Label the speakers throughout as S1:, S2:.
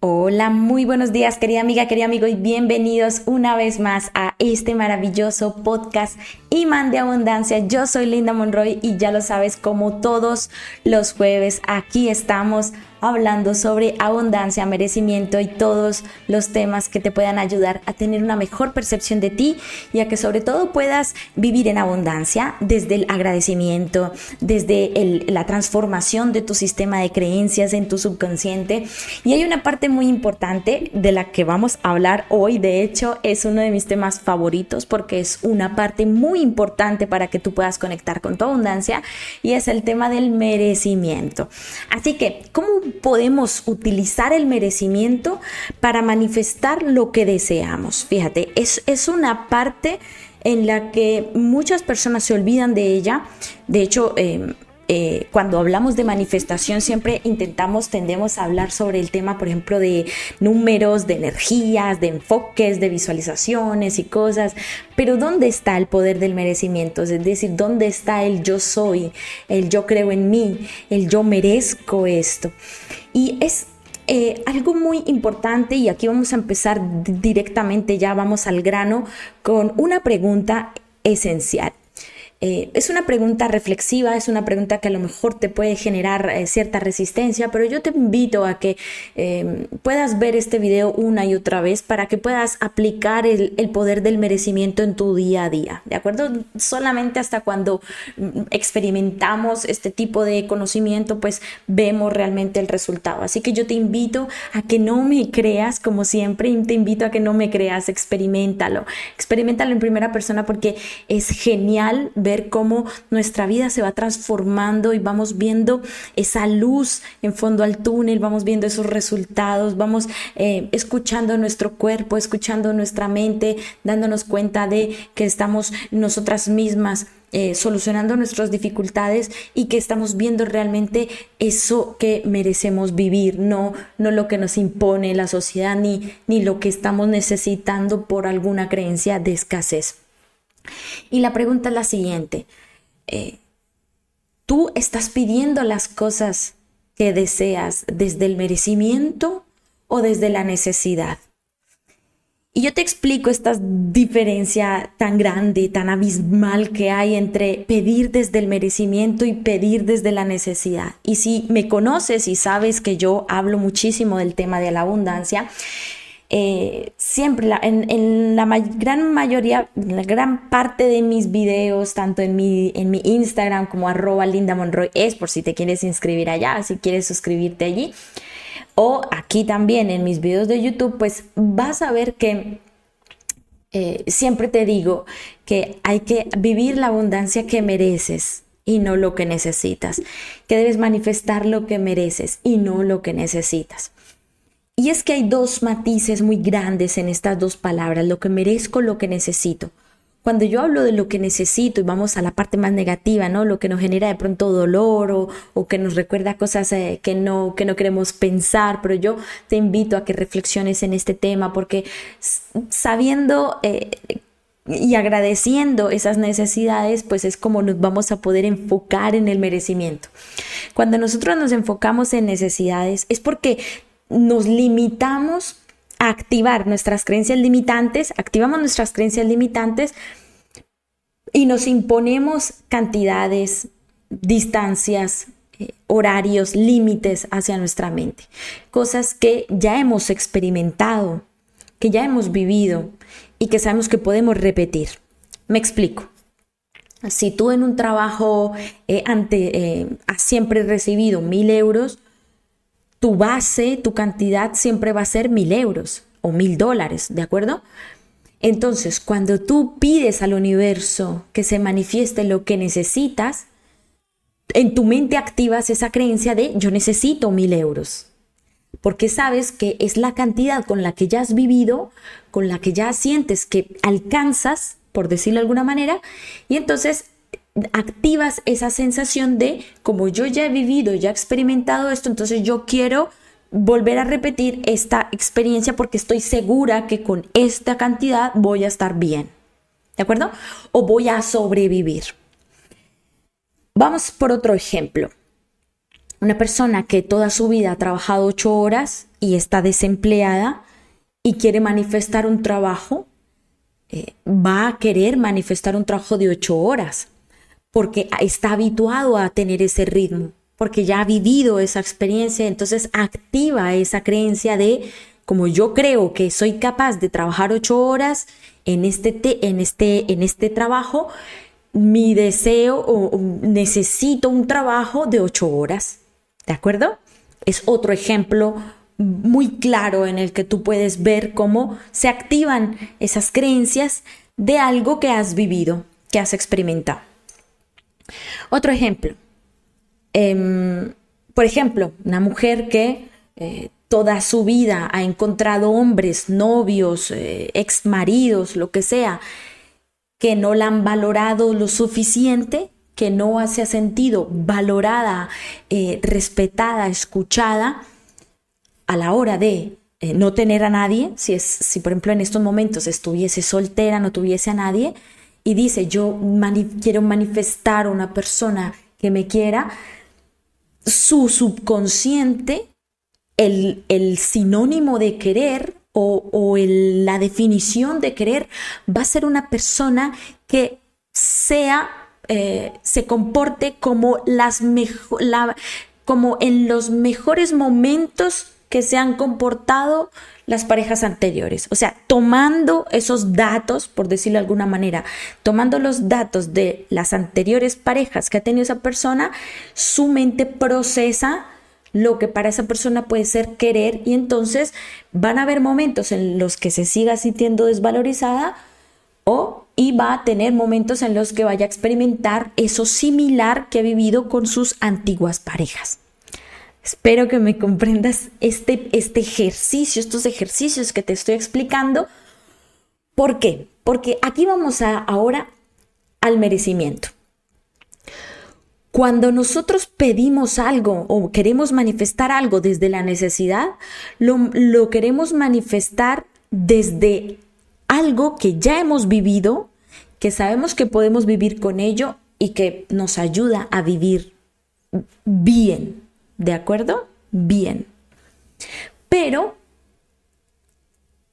S1: Hola, muy buenos días querida amiga, querido amigo y bienvenidos una vez más a este maravilloso podcast Imán de Abundancia. Yo soy Linda Monroy y ya lo sabes, como todos los jueves aquí estamos hablando sobre abundancia, merecimiento y todos los temas que te puedan ayudar a tener una mejor percepción de ti y a que sobre todo puedas vivir en abundancia desde el agradecimiento, desde la transformación de tu sistema de creencias en tu subconsciente. Y hay una parte muy importante de la que vamos a hablar hoy, de hecho es uno de mis temas favoritos porque es una parte muy importante para que tú puedas conectar con tu abundancia y es el tema del merecimiento. Así que, ¿cómo podemos utilizar el merecimiento para manifestar lo que deseamos. Fíjate, es, es una parte en la que muchas personas se olvidan de ella. De hecho, eh, eh, cuando hablamos de manifestación siempre intentamos, tendemos a hablar sobre el tema, por ejemplo, de números, de energías, de enfoques, de visualizaciones y cosas, pero ¿dónde está el poder del merecimiento? Es decir, ¿dónde está el yo soy, el yo creo en mí, el yo merezco esto? Y es eh, algo muy importante y aquí vamos a empezar directamente, ya vamos al grano con una pregunta esencial. Eh, es una pregunta reflexiva, es una pregunta que a lo mejor te puede generar eh, cierta resistencia, pero yo te invito a que em, puedas ver este video una y otra vez para que puedas aplicar el, poder del merecimiento en tu día a día, ¿de acuerdo? Solamente hasta cuando mm, experimentamos este tipo de conocimiento, pues vemos realmente el resultado. Así que yo te invito a que no me creas, como siempre, te invito a que no me creas, experimentalo, experimentalo en primera persona porque es genial ver cómo nuestra vida se va transformando y vamos viendo esa luz en fondo al túnel, vamos viendo esos resultados, vamos eh, escuchando nuestro cuerpo, escuchando nuestra mente, dándonos cuenta de que estamos nosotras mismas eh, solucionando nuestras dificultades y que estamos viendo realmente eso que merecemos vivir, no, no lo que nos impone la sociedad ni, ni lo que estamos necesitando por alguna creencia de escasez. Y la pregunta es la siguiente. Eh, ¿Tú estás pidiendo las cosas que deseas desde el merecimiento o desde la necesidad? Y yo te explico esta diferencia tan grande, tan abismal que hay entre pedir desde el merecimiento y pedir desde la necesidad. Y si me conoces y sabes que yo hablo muchísimo del tema de la abundancia, eh, siempre en, la gran mayoría, la gran parte de mis videos, tanto en mi, en mi Instagram como arroba Linda Monroy, es por si te quieres inscribir allá, si quieres suscribirte allí, o aquí también en mis videos de YouTube, pues vas a ver que eh, siempre te digo que hay que vivir la abundancia que mereces y no lo que necesitas, que debes manifestar lo que mereces y no lo que necesitas. Y es que hay dos matices muy grandes en estas dos palabras, lo que merezco, lo que necesito. Cuando yo hablo de lo que necesito y vamos a la parte más negativa, ¿no? Lo que nos genera de pronto dolor o, que nos recuerda cosas eh, que, no, que no queremos pensar, pero yo te invito a que reflexiones en este tema porque sabiendo eh, y agradeciendo esas necesidades, pues es como nos vamos a poder enfocar en el merecimiento. Cuando nosotros nos enfocamos en necesidades es porque nos limitamos a activar nuestras creencias limitantes, activamos nuestras creencias limitantes y nos imponemos cantidades, distancias, eh, horarios, límites hacia nuestra mente. Cosas que ya hemos experimentado, que ya hemos vivido y que sabemos que podemos repetir. Me explico. Si tú en un trabajo eh, ante, eh, has siempre recibido mil euros, tu base, tu cantidad siempre va a ser mil euros o mil dólares, ¿de acuerdo? Entonces, cuando tú pides al universo que se manifieste lo que necesitas, en tu mente activas esa creencia de yo necesito mil euros. Porque sabes que es la cantidad con la que ya has vivido, con la que ya sientes que alcanzas, por decirlo de alguna manera, y entonces activas esa sensación de, como yo ya he vivido, ya he experimentado esto, entonces yo quiero volver a repetir esta experiencia porque estoy segura que con esta cantidad voy a estar bien. ¿De acuerdo? O voy a sobrevivir. Vamos por otro ejemplo. Una persona que toda su vida ha trabajado ocho horas y está desempleada y quiere manifestar un trabajo, eh, va a querer manifestar un trabajo de ocho horas porque está habituado a tener ese ritmo, porque ya ha vivido esa experiencia, entonces activa esa creencia de como yo creo que soy capaz de trabajar ocho horas en este, en este, en este trabajo, mi deseo o necesito un trabajo de ocho horas. ¿De acuerdo? Es otro ejemplo muy claro en el que tú puedes ver cómo se activan esas creencias de algo que has vivido, que has experimentado. Otro ejemplo. Em, por ejemplo, una mujer que eh, toda su vida ha encontrado hombres, novios, eh, ex maridos, lo que sea, que no la han valorado lo suficiente, que no se ha sentido valorada, eh, respetada, escuchada, a la hora de no tener a nadie, si, es, si por ejemplo en estos momentos estuviese soltera, no tuviese a nadie, y dice, yo quiero manifestar a una persona que me quiera, su subconsciente, el, el sinónimo de querer o, o la definición de querer va a ser una persona que sea, eh, se comporte como, las la, como en los mejores momentos que se han comportado las parejas anteriores. O sea, tomando esos datos, por decirlo de alguna manera, tomando los datos de las anteriores parejas que ha tenido esa persona, su mente procesa lo que para esa persona puede ser querer y entonces van a haber momentos en los que se siga sintiendo desvalorizada o y va a tener momentos en los que vaya a experimentar eso similar que ha vivido con sus antiguas parejas. Espero que me comprendas este, este ejercicio, estos ejercicios que te estoy explicando. ¿Por qué? Porque aquí vamos a, ahora al merecimiento. Cuando nosotros pedimos algo o queremos manifestar algo desde la necesidad, lo, lo queremos manifestar desde algo que ya hemos vivido, que sabemos que podemos vivir con ello y que nos ayuda a vivir bien, ¿De acuerdo? Bien. Pero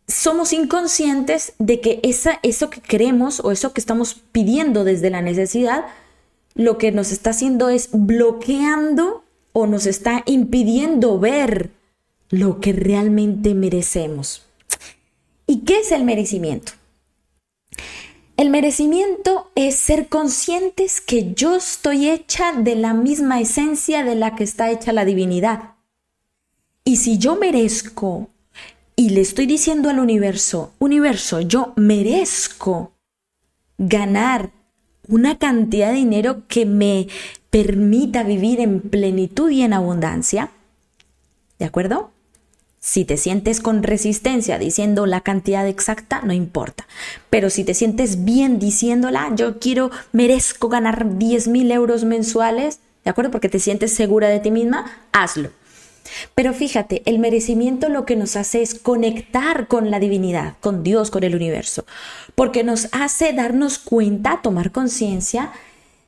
S1: somos inconscientes de que esa, eso que queremos o eso que estamos pidiendo desde la necesidad, lo que nos está haciendo es bloqueando o nos está impidiendo ver lo que realmente merecemos. ¿Y qué es el merecimiento? El merecimiento es ser conscientes que yo estoy hecha de la misma esencia de la que está hecha la divinidad. Y si yo merezco y le estoy diciendo al universo, universo, yo merezco ganar una cantidad de dinero que me permita vivir en plenitud y en abundancia, ¿de acuerdo? Si te sientes con resistencia diciendo la cantidad exacta, no importa. Pero si te sientes bien diciéndola, yo quiero, merezco ganar 10 mil euros mensuales, ¿de acuerdo? Porque te sientes segura de ti misma, hazlo. Pero fíjate, el merecimiento lo que nos hace es conectar con la divinidad, con Dios, con el universo, porque nos hace darnos cuenta, tomar conciencia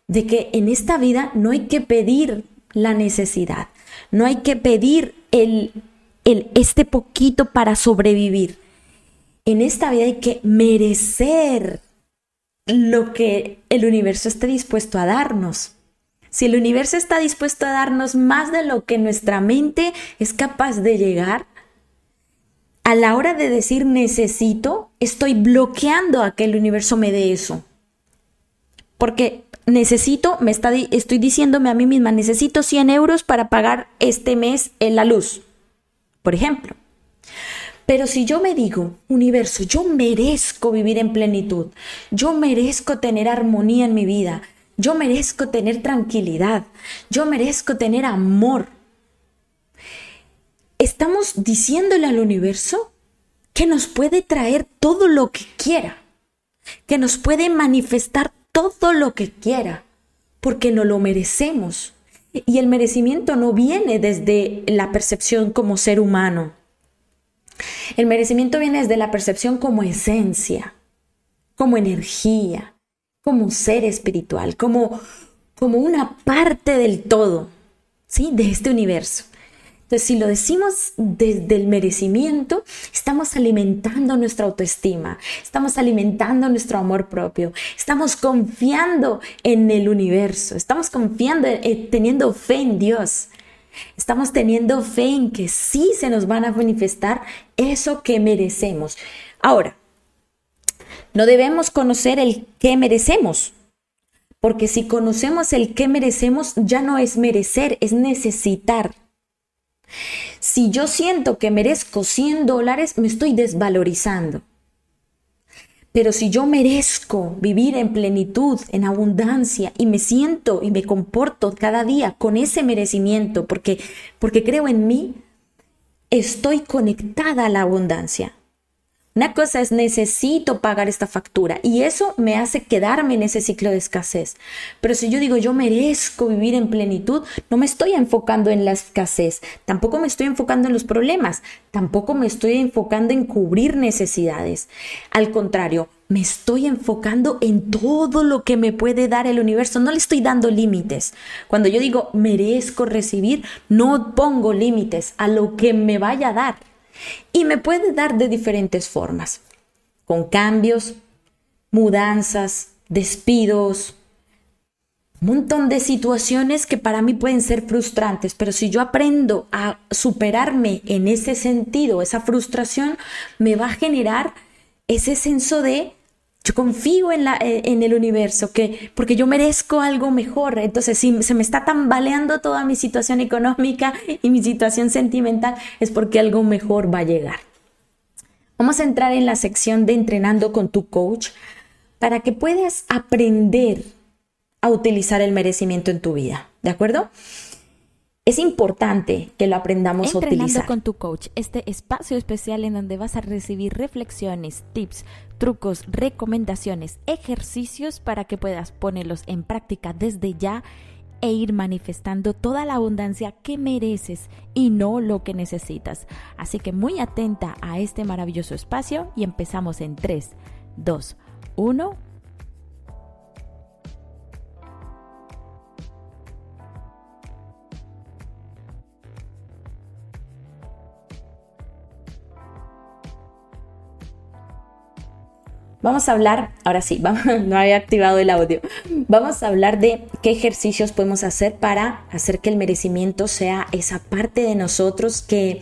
S1: de que en esta vida no hay que pedir la necesidad, no hay que pedir el este poquito para sobrevivir. En esta vida hay que merecer lo que el universo está dispuesto a darnos. Si el universo está dispuesto a darnos más de lo que nuestra mente es capaz de llegar, a la hora de decir necesito, estoy bloqueando a que el universo me dé eso. Porque necesito, me está, estoy diciéndome a mí misma, necesito 100 euros para pagar este mes en la luz por ejemplo. Pero si yo me digo, universo, yo merezco vivir en plenitud, yo merezco tener armonía en mi vida, yo merezco tener tranquilidad, yo merezco tener amor. Estamos diciéndole al universo que nos puede traer todo lo que quiera, que nos puede manifestar todo lo que quiera, porque no lo merecemos. Y el merecimiento no viene desde la percepción como ser humano. El merecimiento viene desde la percepción como esencia, como energía, como ser espiritual, como, como una parte del todo, ¿sí? De este universo. Entonces, si lo decimos desde el merecimiento, estamos alimentando nuestra autoestima, estamos alimentando nuestro amor propio, estamos confiando en el universo, estamos confiando, eh, teniendo fe en Dios. Estamos teniendo fe en que sí se nos van a manifestar eso que merecemos. Ahora, no debemos conocer el que merecemos, porque si conocemos el que merecemos, ya no es merecer, es necesitar. Si yo siento que merezco 100 dólares, me estoy desvalorizando. Pero si yo merezco vivir en plenitud, en abundancia, y me siento y me comporto cada día con ese merecimiento, porque, porque creo en mí, estoy conectada a la abundancia. Una cosa es necesito pagar esta factura y eso me hace quedarme en ese ciclo de escasez. Pero si yo digo yo merezco vivir en plenitud, no me estoy enfocando en la escasez, tampoco me estoy enfocando en los problemas, tampoco me estoy enfocando en cubrir necesidades. Al contrario, me estoy enfocando en todo lo que me puede dar el universo, no le estoy dando límites. Cuando yo digo merezco recibir, no pongo límites a lo que me vaya a dar y me puede dar de diferentes formas, con cambios, mudanzas, despidos, un montón de situaciones que para mí pueden ser frustrantes, pero si yo aprendo a superarme en ese sentido, esa frustración me va a generar ese senso de yo confío en, la, eh, en el universo, que, porque yo merezco algo mejor. Entonces, si se me está tambaleando toda mi situación económica y mi situación sentimental, es porque algo mejor va a llegar. Vamos a entrar en la sección de entrenando con tu coach para que puedas aprender a utilizar el merecimiento en tu vida. ¿De acuerdo? Es importante que lo aprendamos a utilizar.
S2: con tu coach, este espacio especial en donde vas a recibir reflexiones, tips, trucos, recomendaciones, ejercicios para que puedas ponerlos en práctica desde ya e ir manifestando toda la abundancia que mereces y no lo que necesitas. Así que muy atenta a este maravilloso espacio y empezamos en 3, 2, 1.
S1: Vamos a hablar, ahora sí, no había activado el audio. Vamos a hablar de qué ejercicios podemos hacer para hacer que el merecimiento sea esa parte de nosotros que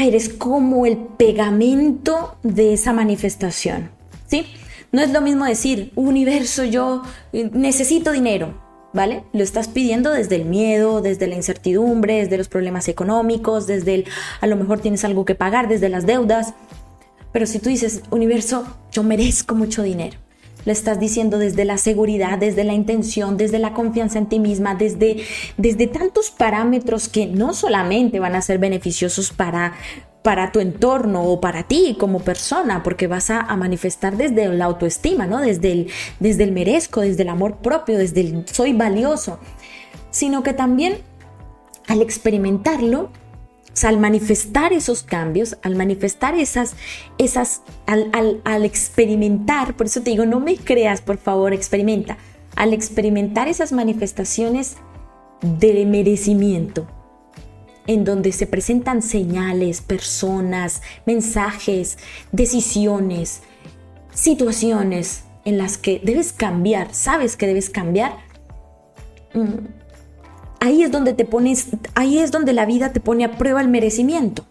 S1: eres como el pegamento de esa manifestación. ¿Sí? No es lo mismo decir, universo, yo eh, necesito dinero. ¿Vale? Lo estás pidiendo desde el miedo, desde la incertidumbre, desde los problemas económicos, desde el, a lo mejor tienes algo que pagar, desde las deudas. Pero si tú dices, universo, yo merezco mucho dinero, lo estás diciendo desde la seguridad, desde la intención, desde la confianza en ti misma, desde, desde tantos parámetros que no solamente van a ser beneficiosos para, para tu entorno o para ti como persona, porque vas a, manifestar desde la autoestima, ¿no? Desde el, desde el merezco, desde el amor propio, desde el soy valioso, sino que también al experimentarlo al manifestar esos cambios, al manifestar esas, esas, al, al, experimentar, por eso te digo, no me creas, por favor, experimenta, al experimentar esas manifestaciones de merecimiento, en donde se presentan señales, personas, mensajes, decisiones, situaciones en las que debes cambiar, sabes que debes cambiar, mm, ahí es donde te pones, ahí es donde la vida te pone a prueba el merecimiento.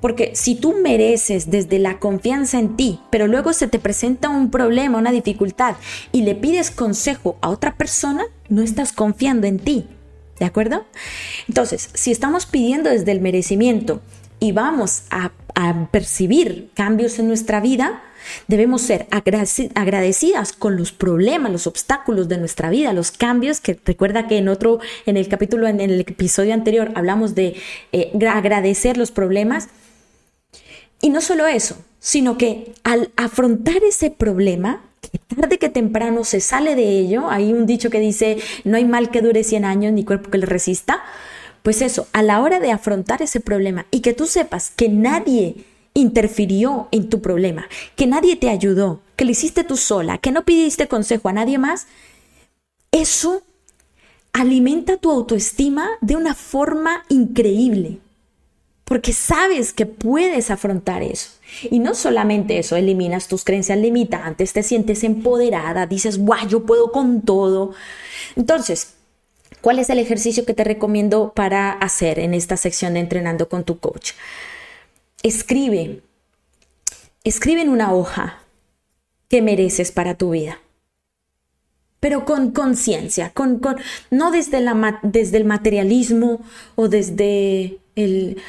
S1: Porque si tú mereces desde la confianza en ti, pero luego se te presenta un problema, una dificultad, y le pides consejo a otra persona, no estás confiando en ti. ¿De acuerdo? Entonces, si estamos pidiendo desde el merecimiento y vamos a, a percibir cambios en nuestra vida, Debemos ser agradecidas con los problemas, los obstáculos de nuestra vida, los cambios, que recuerda que en otro, en el capítulo, en el episodio anterior, hablamos de eh, agradecer los problemas. Y no solo eso, sino que al afrontar ese problema, que tarde que temprano se sale de ello, hay un dicho que dice, no hay mal que dure 100 años ni cuerpo que le resista, pues eso, a la hora de afrontar ese problema y que tú sepas que nadie interfirió en tu problema, que nadie te ayudó, que lo hiciste tú sola, que no pidiste consejo a nadie más, eso alimenta tu autoestima de una forma increíble, porque sabes que puedes afrontar eso. Y no solamente eso, eliminas tus creencias limitantes, te sientes empoderada, dices, guau, yo puedo con todo. Entonces, ¿cuál es el ejercicio que te recomiendo para hacer en esta sección de entrenando con tu coach? Escribe, escribe en una hoja qué mereces para tu vida. Pero con conciencia, con, con, no desde, la, desde el materialismo o desde el,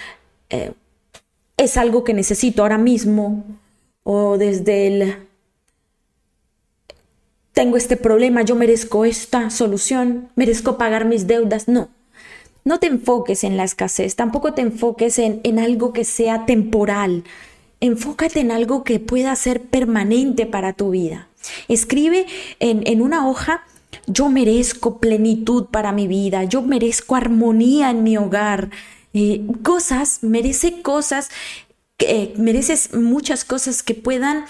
S1: eh, es algo que necesito ahora mismo, o desde el, tengo este problema, yo merezco esta solución, merezco pagar mis deudas, no. No te enfoques en la escasez, tampoco te enfoques en, en algo que sea temporal, enfócate en algo que pueda ser permanente para tu vida. Escribe en, una hoja, yo merezco plenitud para mi vida, yo merezco armonía en mi hogar, eh, cosas, merece cosas, que mereces muchas cosas que puedan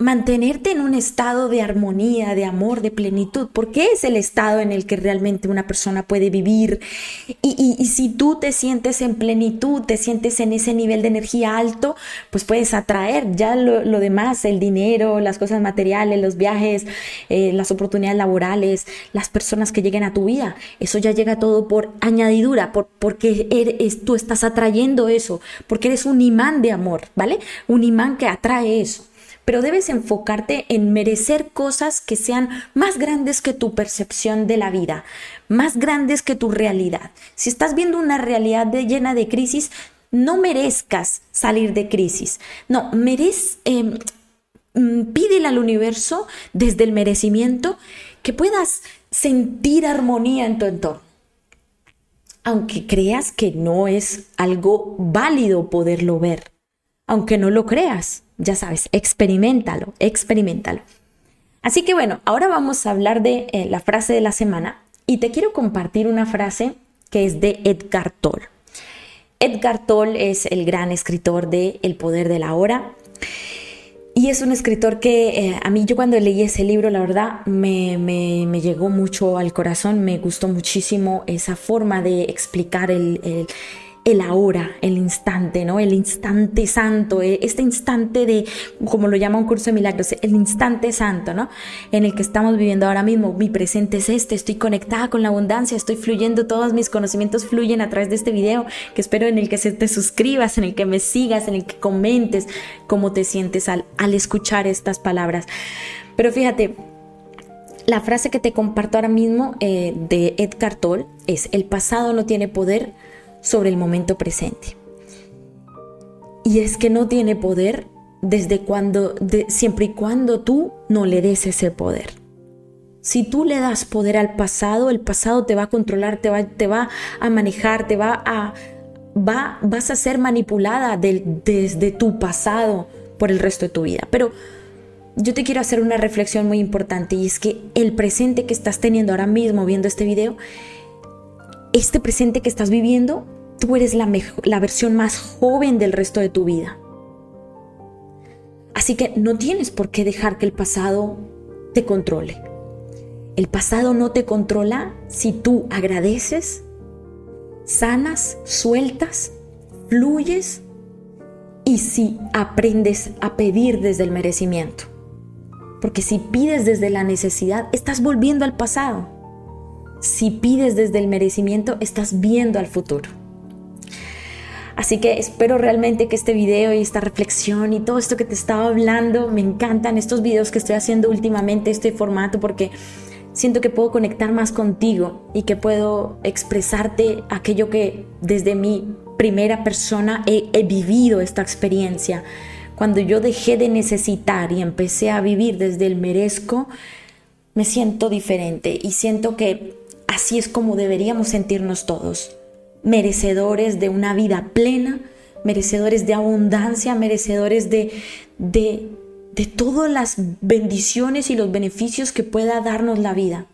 S1: mantenerte en un estado de armonía, de amor, de plenitud, porque es el estado en el que realmente una persona puede vivir. Y, si tú te sientes en plenitud, te sientes en ese nivel de energía alto, pues puedes atraer ya lo, demás, el dinero, las cosas materiales, los viajes, eh, las oportunidades laborales, las personas que lleguen a tu vida. Eso ya llega todo por añadidura, por, porque eres, tú estás atrayendo eso, porque eres un imán de amor, ¿vale? Un imán que atrae eso pero debes enfocarte en merecer cosas que sean más grandes que tu percepción de la vida, más grandes que tu realidad. Si estás viendo una realidad llena de crisis, no merezcas salir de crisis. No, merez, em, mm, pídele al universo desde el merecimiento que puedas sentir armonía en tu entorno. Aunque creas que no es algo válido poderlo ver, aunque no lo creas, ya sabes, experimentalo, experimentalo. Así que bueno, ahora vamos a hablar de eh, la frase de la semana y te quiero compartir una frase que es de Edgar Toll. Edgar Toll es el gran escritor de El poder de la hora y es un escritor que eh, a mí yo cuando leí ese libro, la verdad, me, me, llegó mucho al corazón, me gustó muchísimo esa forma de explicar el ahora, el instante, ¿no? El instante santo, eh, este instante de, como lo llama un curso de milagros, el instante santo, ¿no? En el que estamos viviendo ahora mismo. Mi presente es este, estoy conectada con la abundancia, estoy fluyendo, todos mis conocimientos fluyen a través de este video, que espero en el que te suscribas, en el que me sigas, en el que comentes cómo te sientes al, al escuchar estas palabras. Pero fíjate, la frase que te comparto ahora mismo eh, de Ed Tolle es, el pasado no tiene poder, sobre el momento presente. Y es que no tiene poder desde cuando, siempre y cuando tú no le des ese poder. Si tú le das poder al pasado, el pasado te va a controlar, te va, te va a manejar, te va a, va, vas a ser manipulada desde tu pasado por el resto de tu vida. Pero yo te quiero hacer una reflexión muy importante y es que el presente que estás teniendo ahora mismo viendo este video este presente que estás viviendo, tú eres la, la versión más joven del resto de tu vida. Así que no tienes por qué dejar que el pasado te controle. El pasado no te controla si tú agradeces, sanas, sueltas, fluyes y si aprendes a pedir desde el merecimiento. Porque si pides desde la necesidad, estás volviendo al pasado. Si pides desde el merecimiento, estás viendo al futuro. Así que espero realmente que este video y esta reflexión y todo esto que te estaba hablando, me encantan estos videos que estoy haciendo últimamente, este formato, porque siento que puedo conectar más contigo y que puedo expresarte aquello que desde mi primera persona he, he vivido esta experiencia. Cuando yo dejé de necesitar y empecé a vivir desde el merezco, me siento diferente y siento que Así es como deberíamos sentirnos todos, merecedores de una vida plena, merecedores de abundancia, merecedores de, de, de todas las bendiciones y los beneficios que pueda darnos la vida.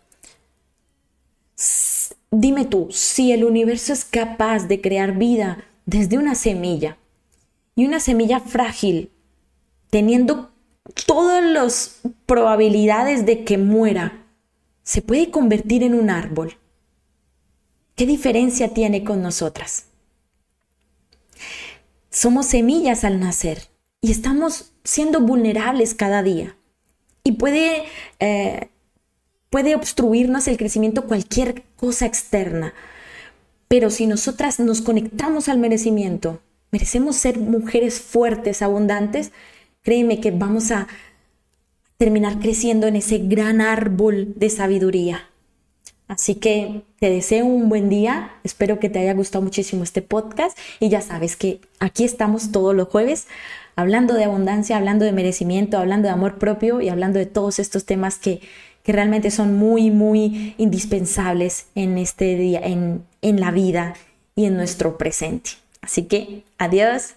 S1: Dime tú, si el universo es capaz de crear vida desde una semilla y una semilla frágil, teniendo todas las probabilidades de que muera, se puede convertir en un árbol. ¿Qué diferencia tiene con nosotras? Somos semillas al nacer y estamos siendo vulnerables cada día. Y puede, eh, puede obstruirnos el crecimiento cualquier cosa externa. Pero si nosotras nos conectamos al merecimiento, merecemos ser mujeres fuertes, abundantes, créeme que vamos a terminar creciendo en ese gran árbol de sabiduría. Así que te deseo un buen día, espero que te haya gustado muchísimo este podcast y ya sabes que aquí estamos todos los jueves hablando de abundancia, hablando de merecimiento, hablando de amor propio y hablando de todos estos temas que, que realmente son muy, muy indispensables en este día, en, en la vida y en nuestro presente. Así que adiós.